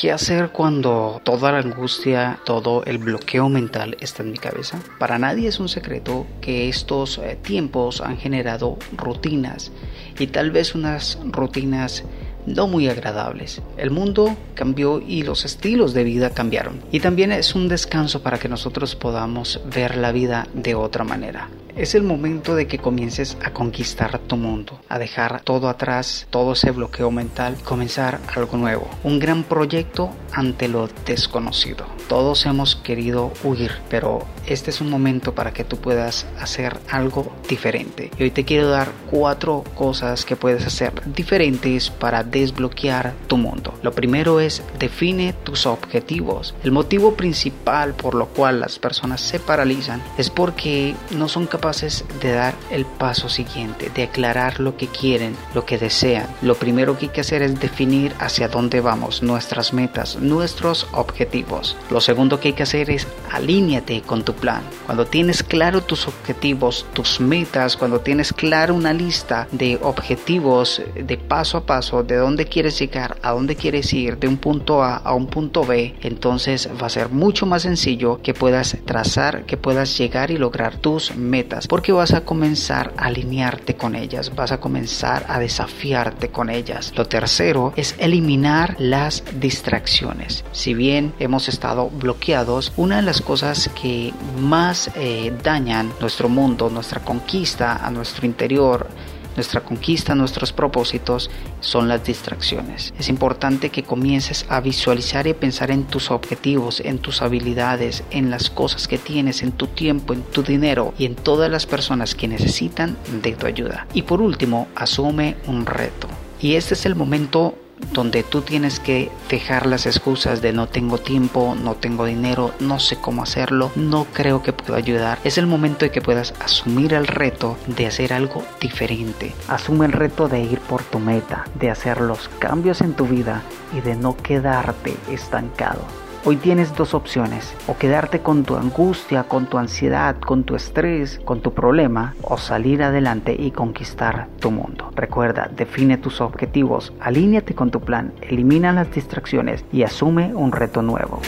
¿Qué hacer cuando toda la angustia, todo el bloqueo mental está en mi cabeza? Para nadie es un secreto que estos eh, tiempos han generado rutinas y tal vez unas rutinas no muy agradables. El mundo cambió y los estilos de vida cambiaron. Y también es un descanso para que nosotros podamos ver la vida de otra manera. Es el momento de que comiences a conquistar tu mundo, a dejar todo atrás, todo ese bloqueo mental, comenzar algo nuevo, un gran proyecto ante lo desconocido. Todos hemos querido huir, pero este es un momento para que tú puedas hacer algo diferente. Y hoy te quiero dar cuatro cosas que puedes hacer diferentes para desbloquear tu mundo. Lo primero es define tus objetivos. El motivo principal por lo cual las personas se paralizan es porque no son capaces de dar el paso siguiente, de aclarar lo que quieren, lo que desean. Lo primero que hay que hacer es definir hacia dónde vamos, nuestras metas, nuestros objetivos. Lo segundo que hay que hacer es alíñate con tu plan. Cuando tienes claro tus objetivos, tus metas, cuando tienes claro una lista de objetivos de paso a paso, de dónde quieres llegar, a dónde quieres ir, de un punto A a un punto B, entonces va a ser mucho más sencillo que puedas trazar, que puedas llegar y lograr tus metas porque vas a comenzar a alinearte con ellas, vas a comenzar a desafiarte con ellas. Lo tercero es eliminar las distracciones. Si bien hemos estado bloqueados, una de las cosas que más eh, dañan nuestro mundo, nuestra conquista a nuestro interior, nuestra conquista, nuestros propósitos son las distracciones. Es importante que comiences a visualizar y pensar en tus objetivos, en tus habilidades, en las cosas que tienes, en tu tiempo, en tu dinero y en todas las personas que necesitan de tu ayuda. Y por último, asume un reto. Y este es el momento donde tú tienes que dejar las excusas de no tengo tiempo, no tengo dinero, no sé cómo hacerlo, no creo que puedo ayudar. Es el momento de que puedas asumir el reto de hacer algo diferente. Asume el reto de ir por tu meta, de hacer los cambios en tu vida y de no quedarte estancado. Hoy tienes dos opciones, o quedarte con tu angustia, con tu ansiedad, con tu estrés, con tu problema, o salir adelante y conquistar tu mundo. Recuerda, define tus objetivos, alíñate con tu plan, elimina las distracciones y asume un reto nuevo.